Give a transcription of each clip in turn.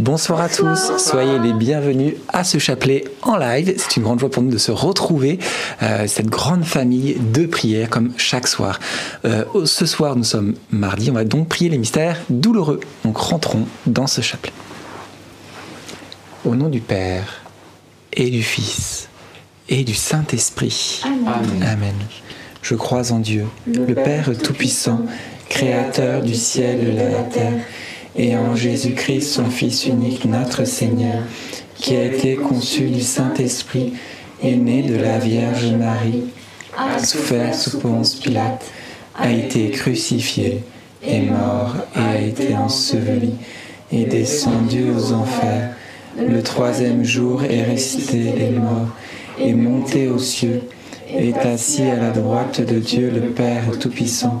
Bonsoir à tous, soyez les bienvenus à ce chapelet en live. C'est une grande joie pour nous de se retrouver, euh, cette grande famille de prières comme chaque soir. Euh, ce soir, nous sommes mardi, on va donc prier les mystères douloureux. Donc rentrons dans ce chapelet. Au nom du Père et du Fils et du Saint-Esprit. Amen. Amen. Je crois en Dieu, le Père Tout-Puissant, Créateur du ciel et de la terre et en Jésus-Christ, son Fils unique, notre Seigneur, qui a été conçu du Saint-Esprit et né de la Vierge Marie, a souffert sous Ponce Pilate, a été crucifié, est mort et a été enseveli, et descendu aux enfers. Le troisième jour est ressuscité des morts, est monté aux cieux, est assis à la droite de Dieu le Père Tout-Puissant,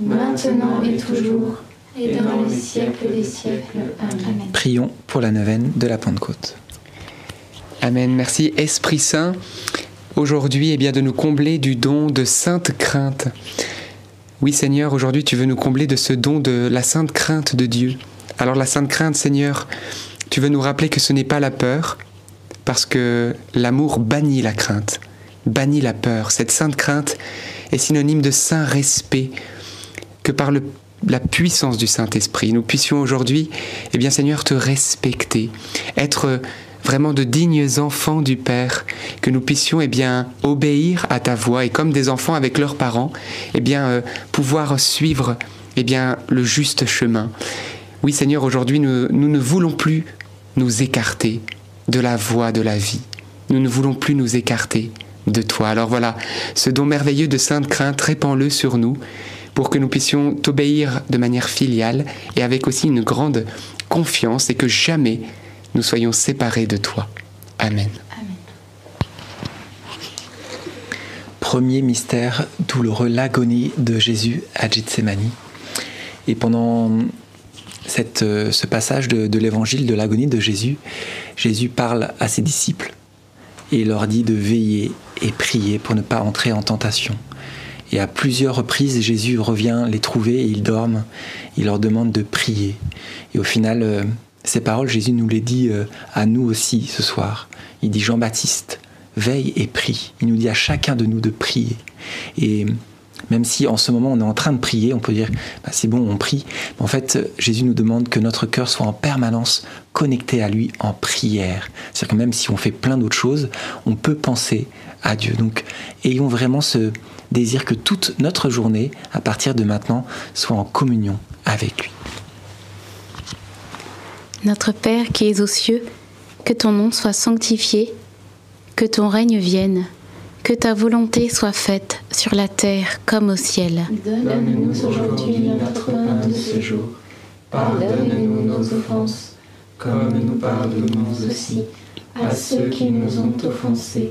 maintenant et toujours, et dans les siècles des siècles. Amen. Prions pour la neuvaine de la Pentecôte. Amen. Merci Esprit Saint. Aujourd'hui, eh bien, de nous combler du don de sainte crainte. Oui, Seigneur, aujourd'hui, tu veux nous combler de ce don de la sainte crainte de Dieu. Alors, la sainte crainte, Seigneur, tu veux nous rappeler que ce n'est pas la peur, parce que l'amour bannit la crainte, bannit la peur. Cette sainte crainte est synonyme de saint respect, que par la puissance du Saint-Esprit, nous puissions aujourd'hui, eh bien Seigneur, te respecter, être vraiment de dignes enfants du Père, que nous puissions eh bien obéir à ta voix et comme des enfants avec leurs parents, eh bien euh, pouvoir suivre eh bien le juste chemin. Oui Seigneur, aujourd'hui nous, ne voulons plus nous écarter de la voie de la vie. Nous ne voulons plus nous écarter de toi. Alors voilà, ce don merveilleux de sainte crainte, répands-le sur nous pour que nous puissions t'obéir de manière filiale et avec aussi une grande confiance et que jamais nous soyons séparés de toi. Amen. Premier mystère douloureux, l'agonie de Jésus à Gethsemane. Et pendant cette, euh, ce passage de, de l'évangile de l'agonie de Jésus, Jésus parle à ses disciples et leur dit de veiller et prier pour ne pas entrer en tentation. Et à plusieurs reprises, Jésus revient les trouver et ils dorment. Il leur demande de prier. Et au final, euh, ces paroles, Jésus nous les dit euh, à nous aussi ce soir. Il dit Jean-Baptiste, veille et prie. Il nous dit à chacun de nous de prier. Et même si en ce moment on est en train de prier, on peut dire bah, c'est bon, on prie. Mais en fait, Jésus nous demande que notre cœur soit en permanence connecté à lui en prière. C'est-à-dire que même si on fait plein d'autres choses, on peut penser à Dieu. Donc, ayons vraiment ce désir que toute notre journée, à partir de maintenant, soit en communion avec lui. Notre Père qui es aux cieux, que ton nom soit sanctifié, que ton règne vienne, que ta volonté soit faite sur la terre comme au ciel. Donne-nous aujourd'hui notre pain de ce jour. Pardonne-nous nos offenses, comme nous pardonnons aussi à ceux qui nous ont offensés.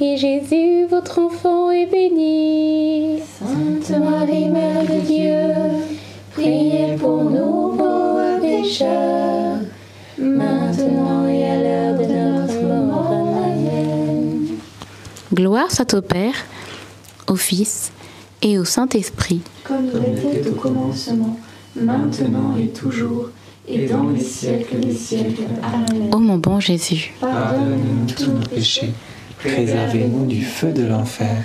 et Jésus, votre enfant, est béni. Sainte Marie, Mère de Dieu, priez pour nous pauvres pécheurs, maintenant et à l'heure de notre mort. Amen. Gloire soit au Père, au Fils et au Saint-Esprit. Comme il était au commencement, maintenant et toujours, et dans les siècles des siècles. Amen. Ô mon bon Jésus, Pardonne-nous tous nos péchés, préservez-nous du feu de l'enfer,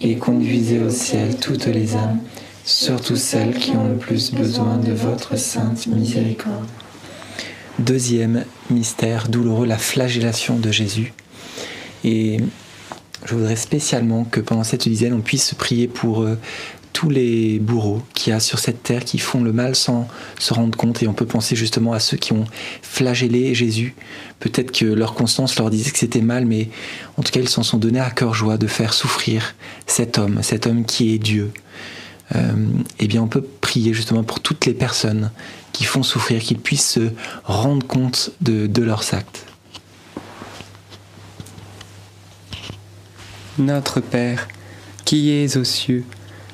et conduisez au ciel toutes les âmes, surtout celles qui ont le plus besoin de votre sainte miséricorde. Deuxième mystère douloureux, la flagellation de Jésus. Et je voudrais spécialement que pendant cette dizaine, on puisse prier pour euh, tous les bourreaux qu'il y a sur cette terre qui font le mal sans se rendre compte. Et on peut penser justement à ceux qui ont flagellé Jésus. Peut-être que leur constance leur disait que c'était mal, mais en tout cas, ils s'en sont donnés à cœur joie de faire souffrir cet homme, cet homme qui est Dieu. Euh, eh bien, on peut prier justement pour toutes les personnes qui font souffrir, qu'ils puissent se rendre compte de, de leurs actes. Notre Père, qui es aux cieux,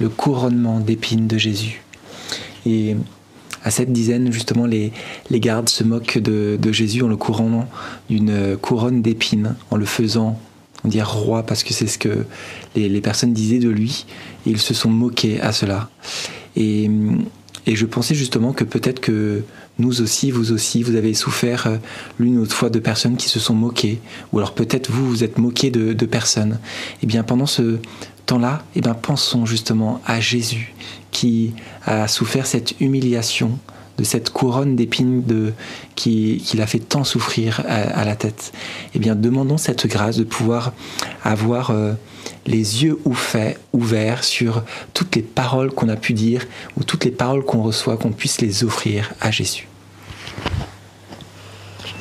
le couronnement d'épines de Jésus. Et à cette dizaine, justement, les, les gardes se moquent de, de Jésus en le couronnant d'une couronne d'épines, en le faisant, on dit roi, parce que c'est ce que les, les personnes disaient de lui, et ils se sont moqués à cela. Et, et je pensais justement que peut-être que nous aussi, vous aussi, vous avez souffert euh, l'une ou l'autre fois de personnes qui se sont moquées, ou alors peut-être vous, vous êtes moqué de, personnes. Et bien pendant ce temps-là, eh bien pensons justement à Jésus qui a souffert cette humiliation de cette couronne d'épines de, qui, qui l'a fait tant souffrir à, la tête. Eh bien, demandons cette grâce de pouvoir avoir euh, les yeux ouverts sur toutes les paroles qu'on a pu dire ou toutes les paroles qu'on reçoit, qu'on puisse les offrir à Jésus.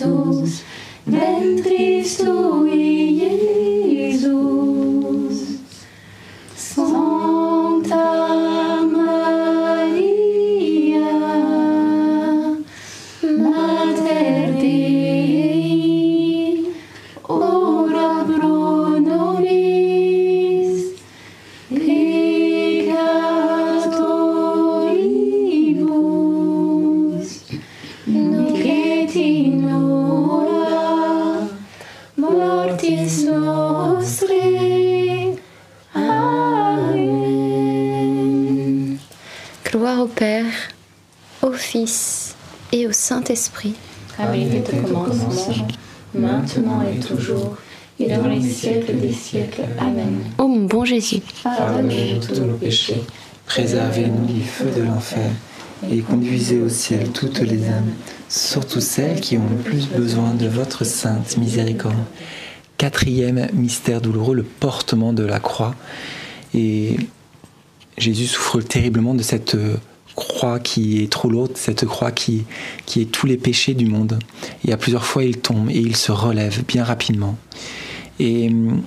mot oss. Vem Saint-Esprit. Comme il était au commencement, maintenant et toujours, et dans les siècles des siècles. Amen. Ô mon bon Jésus, Pardonne-nous tous nos péchés, Préservez-nous du feu de l'enfer et conduisez au ciel toutes les âmes, surtout celles qui ont le plus besoin de votre sainte miséricorde. Quatrième mystère douloureux, le portement de la croix. Et Jésus souffre terriblement de cette euh, croix qui est trop lourde, cette croix qui, qui est tous les péchés du monde. Et à plusieurs fois, il tombe et il se relève bien rapidement. Et hum,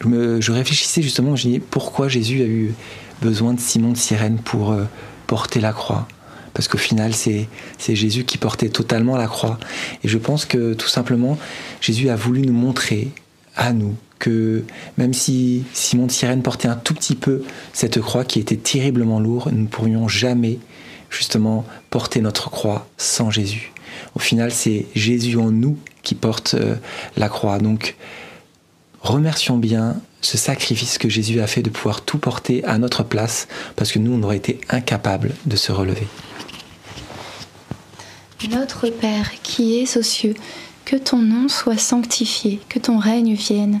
je, réfléchissais justement, je dis pourquoi Jésus a eu besoin de Simon de Cyrène pour euh, porter la croix? Parce qu'au final, c'est Jésus qui portait totalement la croix. Et je pense que tout simplement, Jésus a voulu nous montrer à nous que même si Simon de Cyrène portait un tout petit peu cette croix qui était terriblement lourde, nous ne pourrions jamais justement porter notre croix sans Jésus. Au final, c'est Jésus en nous qui porte euh, la croix. Donc, remercions bien ce sacrifice que Jésus a fait de pouvoir tout porter à notre place, parce que nous, on aurait été incapables de se relever. Notre Père qui es aux cieux, que ton nom soit sanctifié, que ton règne vienne,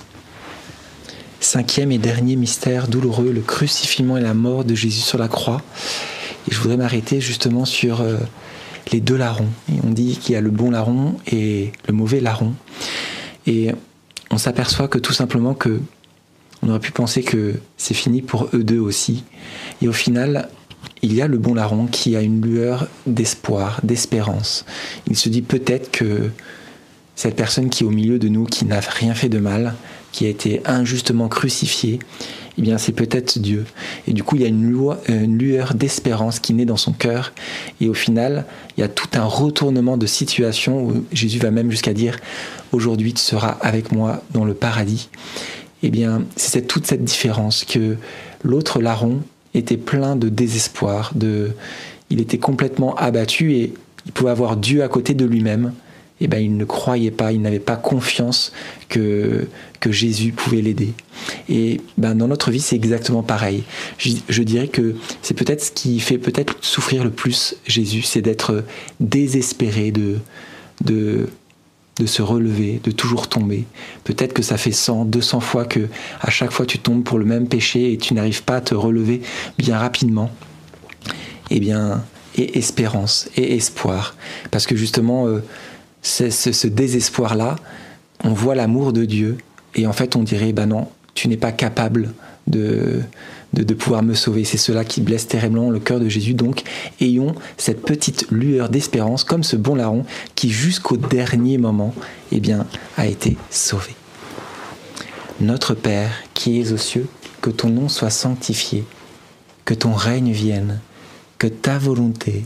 Cinquième et dernier mystère douloureux, le crucifixion et la mort de Jésus sur la croix. Et je voudrais m'arrêter justement sur euh, les deux larrons. Et on dit qu'il y a le bon larron et le mauvais larron. Et on s'aperçoit que tout simplement que on aurait pu penser que c'est fini pour eux deux aussi. Et au final, il y a le bon larron qui a une lueur d'espoir, d'espérance. Il se dit peut-être que cette personne qui est au milieu de nous, qui n'a rien fait de mal, qui a été injustement crucifié, eh bien c'est peut-être Dieu. Et du coup, il y a euh, une lueur d'espérance qui naît dans son cœur. Et au final, il y a tout un retournement de situation où Jésus va même jusqu'à dire Aujourd'hui, tu seras avec moi dans le paradis. Eh bien, c'est toute cette différence que l'autre larron était plein de désespoir, de, il était complètement abattu et il pouvait avoir Dieu à côté de lui-même. Eh ben, il ne croyait pas, il n'avait pas confiance que, que Jésus pouvait l'aider. Et ben, dans notre vie, c'est exactement pareil. Je, dirais que c'est peut-être ce qui fait peut-être souffrir le plus Jésus, c'est d'être désespéré, de, de, de se relever, de toujours tomber. Peut-être que ça fait 100, 200 fois que à chaque fois tu tombes pour le même péché et tu n'arrives pas à te relever bien rapidement. Eh bien, et espérance et espoir. Parce que justement, euh, ce, ce désespoir-là, on voit l'amour de Dieu et en fait on dirait, ben non, tu n'es pas capable de, de, pouvoir me sauver. C'est cela qui blesse terriblement le cœur de Jésus. Donc, ayons cette petite lueur d'espérance, comme ce bon larron qui, jusqu'au dernier moment, eh bien, a été sauvé. Notre Père, qui es aux cieux, que ton nom soit sanctifié, que ton règne vienne, que ta volonté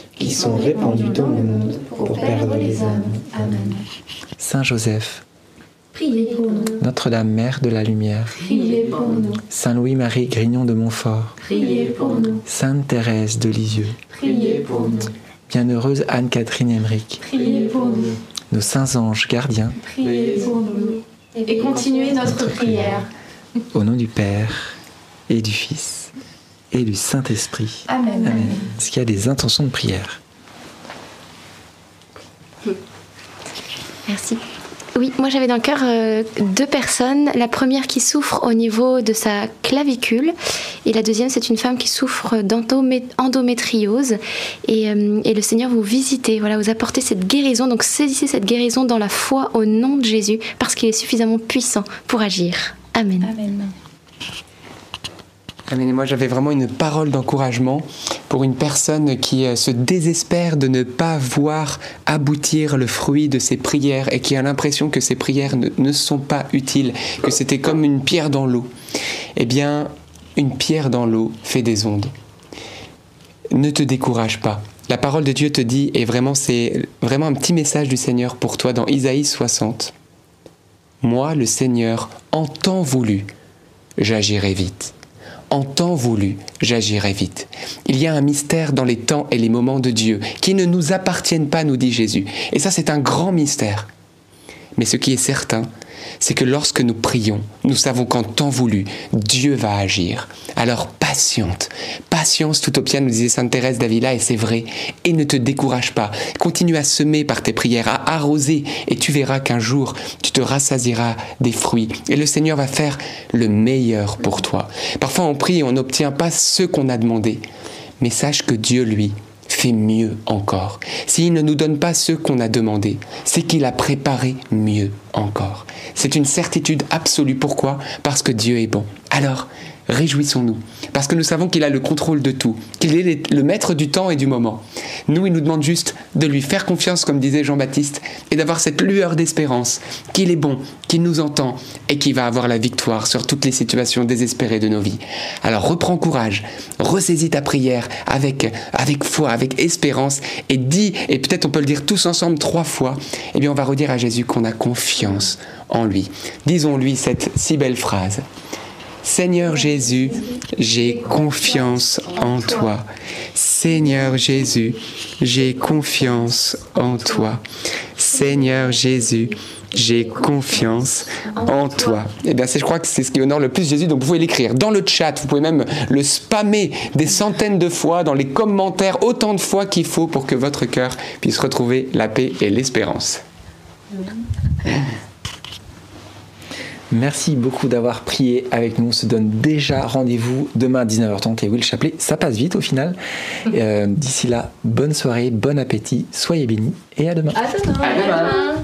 qui sont répandus dans le monde pour perdre les âmes. Amen. Saint Joseph, Priez pour nous. Notre-Dame, Mère de la Lumière, Priez pour nous. Saint Louis-Marie Grignon de Montfort, Priez pour nous. Sainte Thérèse de Lisieux, Priez pour nous. Bienheureuse Anne-Catherine Emmerich, Priez pour nous. nos saints anges gardiens, Priez pour nous. Et continuez notre prière. au nom du Père et du Fils et du Saint-Esprit. Amen. Amen. Est-ce qu'il y a des intentions de prière? Merci. Oui, moi j'avais dans le cœur euh, deux personnes. La première qui souffre au niveau de sa clavicule et la deuxième c'est une femme qui souffre d'endométriose et, euh, et le Seigneur vous visitez, voilà, vous apportez cette guérison. Donc saisissez cette guérison dans la foi au nom de Jésus parce qu'il est suffisamment puissant pour agir. Amen. Amen. Moi, j'avais vraiment une parole d'encouragement pour une personne qui euh, se désespère de ne pas voir aboutir le fruit de ses prières et qui a l'impression que ses prières ne, ne sont pas utiles, que c'était comme une pierre dans l'eau. Eh bien, une pierre dans l'eau fait des ondes. Ne te décourage pas. La parole de Dieu te dit, et vraiment, c'est vraiment un petit message du Seigneur pour toi dans Isaïe 60. Moi, le Seigneur, en temps voulu, j'agirai vite en temps voulu, j'agirai vite. Il y a un mystère dans les temps et les moments de Dieu qui ne nous appartiennent pas, nous dit Jésus. Et ça, c'est un grand mystère. Mais ce qui est certain, c'est que lorsque nous prions, nous savons qu'en temps voulu, Dieu va agir. Alors patiente, patience tout au nous disait Sainte Thérèse d'Avila, et c'est vrai, et ne te décourage pas. Continue à semer par tes prières, à arroser, et tu verras qu'un jour, tu te rassasieras des fruits, et le Seigneur va faire le meilleur pour toi. Parfois on prie et on n'obtient pas ce qu'on a demandé, mais sache que Dieu, lui, fait mieux encore. S'il ne nous donne pas ce qu'on a demandé, c'est qu'il a préparé mieux encore. C'est une certitude absolue. Pourquoi? Parce que Dieu est bon. Alors, réjouissons-nous, parce que nous savons qu'il a le contrôle de tout, qu'il est le maître du temps et du moment. Nous, il nous demande juste de lui faire confiance, comme disait Jean-Baptiste, et d'avoir cette lueur d'espérance, qu'il est bon, qu'il nous entend, et qu'il va avoir la victoire sur toutes les situations désespérées de nos vies. Alors reprends courage, ressaisis ta prière avec, avec foi, avec espérance, et dis, et peut-être on peut le dire tous ensemble trois fois, eh bien on va redire à Jésus qu'on a confiance en lui. Disons-lui cette si belle phrase. Seigneur Jésus, j'ai confiance en toi. Seigneur Jésus, j'ai confiance en toi. Seigneur Jésus, j'ai confiance en toi. Eh bien, je crois que c'est ce qui honore le plus Jésus, donc vous pouvez l'écrire dans le chat, vous pouvez même le spammer des centaines de fois dans les commentaires, autant de fois qu'il faut pour que votre cœur puisse retrouver la paix et l'espérance. Merci beaucoup d'avoir prié avec nous. On se donne déjà rendez-vous demain à 19h30 et Will Chapelet. Ça passe vite au final. Euh, D'ici là, bonne soirée, bon appétit, soyez bénis et à demain. À demain. À demain.